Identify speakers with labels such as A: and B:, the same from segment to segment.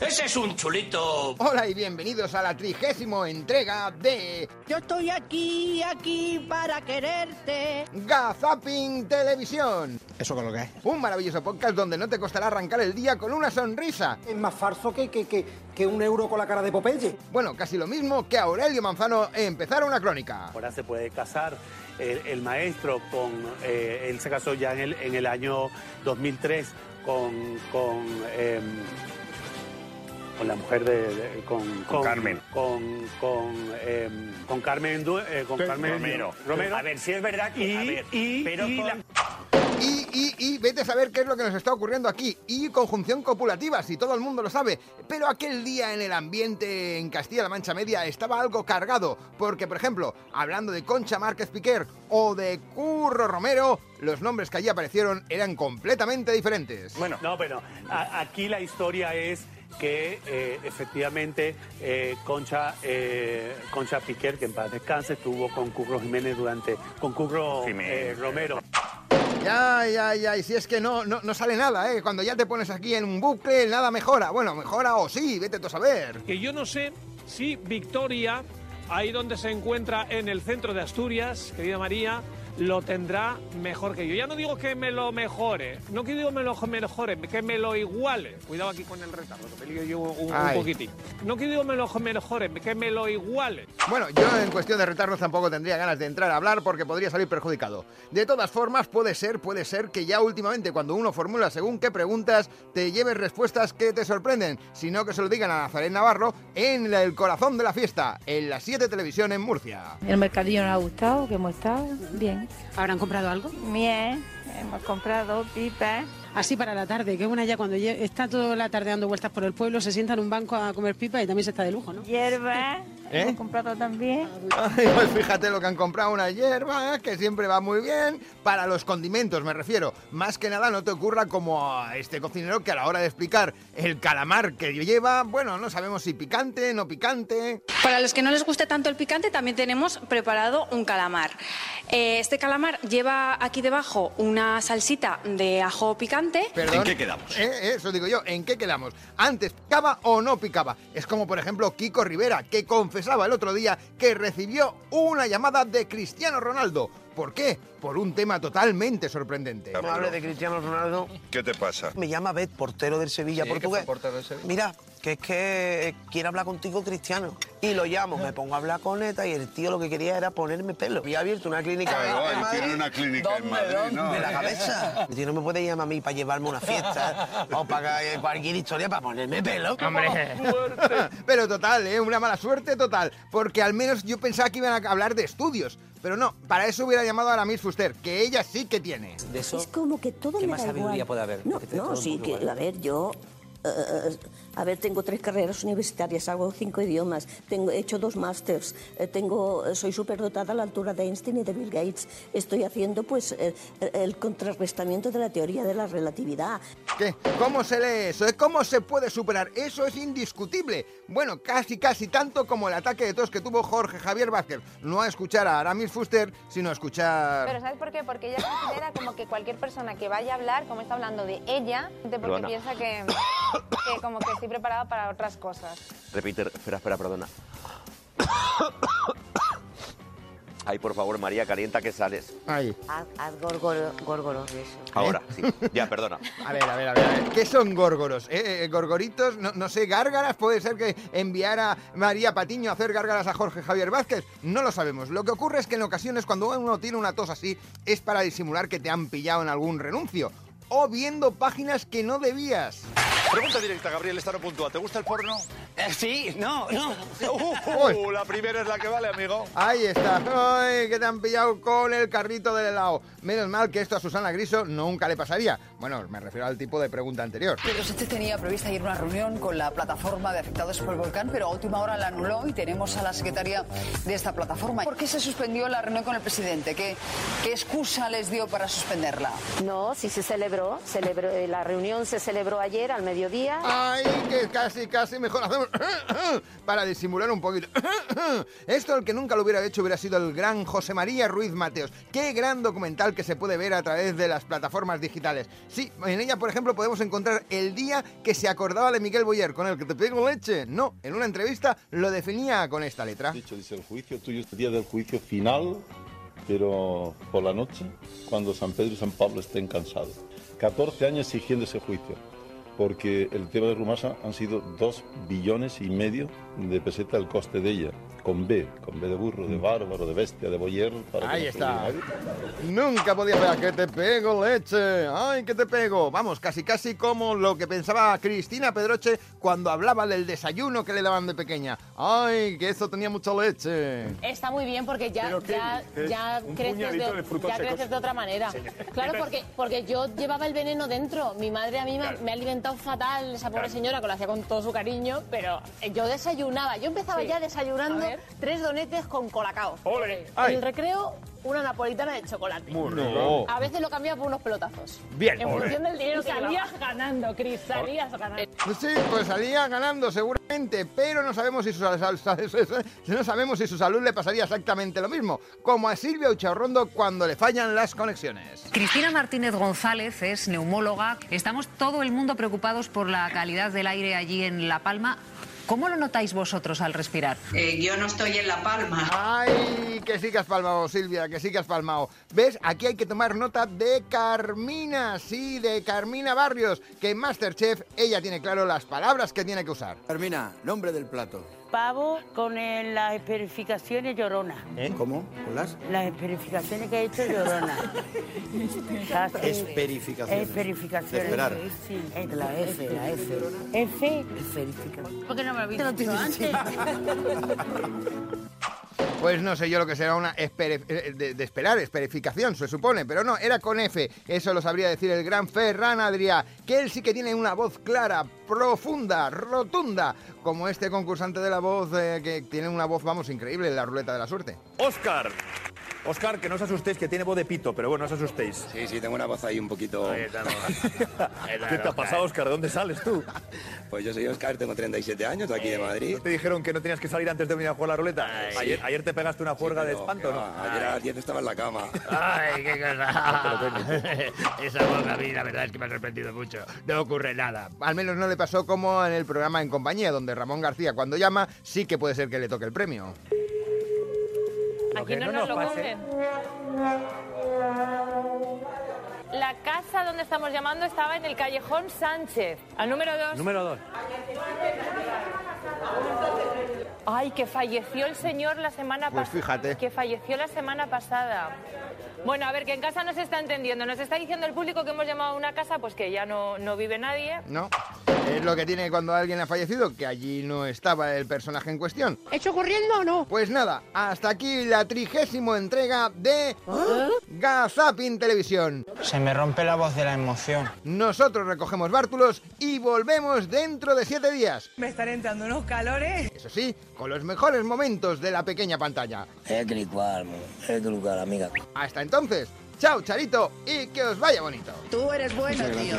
A: Ese es un chulito.
B: Hola y bienvenidos a la trigésimo entrega de
C: Yo estoy aquí, aquí para quererte.
B: Gazapin Televisión.
D: ¿Eso con lo que es?
B: Un maravilloso podcast donde no te costará arrancar el día con una sonrisa.
D: Es más falso que, que, que, que un euro con la cara de Popeye.
B: Bueno, casi lo mismo que Aurelio Manzano empezar una crónica.
E: Ahora se puede casar el, el maestro con. eh, él se casó ya en el, en el año 2003 con. con em, con la mujer de, de- con, con
A: Carmen.
E: con con, em, con Carmen Du- eh, con Carmen
A: Romero.
E: Romero
A: A ver, si es verdad que.
E: y,
A: a ver,
E: y-
A: pero
E: y
A: con-
E: la-
B: Y, y, y vete a saber qué es lo que nos está ocurriendo aquí. Y conjunción copulativa, si todo el mundo lo sabe. Pero aquel día en el ambiente en Castilla-La Mancha Media estaba algo cargado. Porque, por ejemplo, hablando de Concha Márquez Piquer o de Curro Romero, los nombres que allí aparecieron eran completamente diferentes.
A: Bueno,
E: No, pero a- aquí la historia es que eh, efectivamente eh, Concha eh, Concha Piquer, que en paz descanse, estuvo con Curro Jiménez durante con Curro
A: Jiménez.
E: eh, Romero.
B: Ya, ya, ya, y si es que no, no, no sale nada, ¿eh? Cuando ya te pones aquí en un bucle, nada mejora. Bueno, mejora o sí, vete tú a saber.
F: que yo no sé si Victoria, ahí donde se encuentra en el centro de Asturias, querida María, lo tendrá mejor que yo. Ya no digo que me lo mejore, no que digo me lo mejore, que me lo iguale. Cuidado aquí con el retardo, que me lío yo un, poquitín. No que digo me lo mejore, que me lo iguale.
B: Bueno, yo en cuestión de retardos tampoco tendría ganas de entrar a hablar porque podría salir perjudicado. De todas formas, puede ser, puede ser que ya últimamente cuando uno formula según qué preguntas, te lleves respuestas que te sorprenden, sino que se lo digan a Nazaret Navarro en el corazón de la fiesta, en la 7 Televisión en Murcia.
G: El mercadillo nos ha gustado, que hemos estado bien.
H: ¿Habrán comprado algo?
G: Bien, hemos comprado pipas.
H: Así para la tarde, que buena ya cuando está toda la tarde dando vueltas por el pueblo, se sienta en un banco a comer pipa y también se está de lujo, ¿no?
G: Hierba,
B: ¿Eh?
G: hemos comprado también.
B: Ay, pues fíjate lo que han comprado, una hierba, que siempre va muy bien. Para los condimentos me refiero. Más que nada no te ocurra como a este cocinero que a la hora de explicar el calamar que lleva, bueno, no sabemos si picante, no picante.
I: Para los que no les guste tanto el picante, también tenemos preparado un calamar. Eh, este calamar lleva aquí debajo una salsita de ajo picante.
B: Perdón.
A: ¿En qué quedamos?
B: Eh, Eso digo yo, ¿en qué quedamos? ¿Antes picaba o no picaba? Es como, por ejemplo, Kiko Rivera, que confesaba el otro día que recibió una llamada de Cristiano Ronaldo. ¿Por qué? Por un tema totalmente sorprendente.
D: No hable de Cristiano Ronaldo.
J: ¿Qué te pasa?
D: Me llama Bet, portero del Sevilla,
J: Sí,
D: portugués.
J: portero del Sevilla.
D: Mira, que es que quiere hablar contigo Cristiano. Y lo llamo, me pongo a hablar con él y el tío lo que quería era ponerme pelo. Había abierto una clínica
J: Claro,
D: en Madrid.
J: tiene una clínica en Madrid, ¿no?
D: De la cabeza. El tío no me puede llamar a mí para llevarme a una fiesta o para eh, cualquier historia para ponerme pelo.
B: Pero total, ¿eh? Una mala suerte total. Porque al menos yo pensaba que iban a hablar de estudios. Pero no, para eso hubiera llamado a la Miss Fuster, que ella sí que tiene.
C: Es como que todo
K: ¿Qué
C: me
K: más
C: da
K: sabiduría
C: igual.
K: puede haber?
C: No,
K: Que te-
C: no, sí, que, a ver, yo... eh, a ver, tengo tres carreras universitarias, hago cinco idiomas, tengo, he hecho dos másters, eh, tengo, soy superdotada a la altura de Einstein y de Bill Gates. Estoy haciendo, pues, eh, el contrarrestamiento de la teoría de la relatividad.
B: ¿Qué? ¿Cómo se lee eso? ¿Eh? ¿Cómo se puede superar? Eso es indiscutible. Bueno, casi, casi tanto como el ataque de tos que tuvo Jorge Javier Vázquez. No a escuchar a Aramis Fuster, sino a escuchar...
G: Pero ¿sabes por qué? Porque ella considera como que cualquier persona que vaya a hablar, como está hablando de ella, porque
A: Perdona.
G: piensa que, que como que estoy preparada para otras cosas.
K: Repite, espera, espera, perdona. Ay, por favor, María, calienta que sales.
B: Ahí.
C: Haz, górgoros de eso.
K: Ahora, sí. Ya, perdona.
B: A ver, a ver, a ver, a ver. ¿Qué son górgoros? ¿Eh? Eh, ¿Gorgoritos? No, no sé, ¿gárgaras? ¿Puede ser que enviara María Patiño a hacer gárgaras a Jorge Javier Vázquez? No lo sabemos. Lo que ocurre es que en ocasiones cuando uno tiene una tos así es para disimular que te han pillado en algún renuncio. O viendo páginas que no debías.
J: Pregunta directa, Gabriel, esta no puntúa. ¿Te gusta el porno?
A: sí, no, no.
J: Uh, la primera es la que vale, amigo.
B: Ahí está. Ay, que te han pillado con el carrito del helado. Menos mal que esto a Susana Griso nunca le pasaría. Bueno, me refiero al tipo de pregunta anterior.
H: Pedro Sánchez tenía prevista ir a una reunión con la plataforma de afectados por el volcán, pero a última hora la anuló y tenemos a la secretaria de esta plataforma. ¿Por qué se suspendió la reunión con el presidente? ¿Qué, qué excusa les dio para suspenderla?
C: No, sí se celebró, celebró, eh, la reunión se celebró ayer al mediodía
G: mediodía.
B: Ay, que casi, casi mejor hacemos para disimular un poquito. Esto el que nunca lo hubiera hecho hubiera sido el gran José María Ruiz Mateos. Qué gran documental que se puede ver a través de las plataformas digitales. Sí, en ella, por ejemplo, podemos encontrar el día que se acordaba de Miguel Boyer, con el que te pego leche. No, en una entrevista lo definía con esta letra.
L: Dicho, dice, el juicio tuyo es el día del juicio final, pero por la noche, cuando San Pedro y San Pablo estén cansados. 14 años exigiendo ese juicio, porque el tema de Rumasa han sido 2 billones y medio de peseta el coste de ella, con B, con B de burro, de bárbaro, de bestia, de boyer. Para que
B: Ahí está. Nunca podía pegar que te pego leche. Ay, que te pego. Vamos, casi casi como lo que pensaba Cristina Pedroche cuando hablaba del desayuno que le daban de pequeña. Ay, que eso tenía mucha leche.
M: Está muy bien porque ya,
B: ¿Pero qué
M: ya, ya, creces, de,
B: de frutos
M: ya
B: secos.
M: creces de otra manera. Claro, porque, porque yo llevaba el veneno dentro. Mi madre a mí me- me ha alimentado fatal, esa pobre
N: Claro.
M: señora, que lo hacía con todo su cariño, pero yo desayunaba. Yo empezaba
N: Sí.
M: ya desayunando Tres donetes con colacao.
N: Ole.
M: En el recreo, una napolitana de chocolate.
N: Muy rico.
M: A veces lo cambiaba por unos pelotazos.
B: Bien.
M: En
B: Ole.
M: función del dinero
N: Y
M: que
N: salías
M: llevaba. ganando, Cris, salías ganando.
B: Sí, pues salía ganando seguramente, pero no sabemos si su, no sabemos si su salud le pasaría exactamente lo mismo, como a Silvia Ucharrondo cuando le fallan las conexiones.
O: Cristina Martínez González es neumóloga. Estamos todo el mundo preocupados por la calidad del aire allí en La Palma. ¿Cómo lo notáis vosotros al respirar?
B: yo no estoy en La Palma. Ay, que sí que has palmado, Silvia, que sí que has palmado. ¿Ves? Aquí hay que tomar nota de Carmina, sí, de Carmina Barrios, que en Masterchef ella tiene claro las palabras que tiene que usar.
P: Carmina, nombre del plato.
Q: Pavo con el- las esperificaciones llorona.
P: ¿Cómo? ¿Con las?
Q: Las esperificaciones que he hecho llorona. Casi-
P: Esperificaciones.
Q: Esperificaciones.
P: De esperar.
Q: Sí, es la F, la F. F. Esperificación. ¿Por qué no me lo habéis dicho antes?
B: Pues no sé yo lo que será una espere- eh, de, de esperar, esperificación, se supone, pero no, era con F. Eso lo sabría decir el gran Ferran Adrià, que él sí que tiene una voz clara, profunda, rotunda, como este concursante de la voz eh, que tiene una voz, vamos, increíble en la ruleta de la suerte.
R: Oscar. Oscar, que no os asustéis, que tiene voz de pito, pero bueno, no os asustéis.
P: Sí, sí, tengo una voz ahí un poquito...
R: ¿Qué te ha pasado, Oscar? ¿De dónde sales tú?
P: Pues yo soy Oscar, tengo 37 años, de aquí de Madrid.
R: ¿No te dijeron que no tenías que salir antes de venir a jugar la ruleta?
P: sí.
R: Ayer, ayer te pegaste una juerga de
P: pero,
R: espanto, ¿no?
P: va, Ayer a las 10 estaba en la cama.
S: Ay, qué cosa. Esa voz a mí la verdad es que me ha sorprendido mucho. No ocurre nada.
B: Al menos no le pasó como en el programa En Compañía, donde Ramón García cuando llama sí que puede ser que le toque el premio.
G: Aquí no, nos, lo cogen. La casa donde estamos llamando estaba en el callejón Sánchez. Al número 2.
F: Número 2.
G: Ay, que falleció el señor la semana
B: Pues
G: pasada.
B: fíjate.
G: Que falleció la semana pasada. Bueno, a ver, que en casa no se está entendiendo. Nos está diciendo el público que hemos llamado a una casa, pues que ya no, no vive nadie.
B: ¿No? Es lo que tiene cuando alguien ha fallecido, que allí no estaba el personaje en cuestión.
G: ¿Hecho corriendo o no?
B: Pues nada, hasta aquí la trigésimo entrega de Gazapin Televisión.
T: Se me rompe la voz de la emoción.
B: Nosotros recogemos bártulos y volvemos dentro de siete días.
U: Me están entrando unos calores.
B: Eso sí, con los mejores momentos de la pequeña pantalla.
P: Es que igual, es que lugar, amiga.
B: Hasta entonces, chao Charito y que os vaya bonito.
U: Tú eres bueno, tío.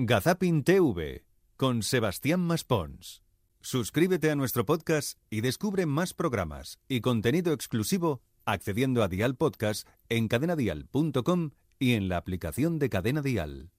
V: Gazapin TV con Sebastián Maspons. Suscríbete a nuestro podcast y descubre más programas y contenido exclusivo accediendo a Dial Podcast en cadenadial.com y en la aplicación de Cadena Dial.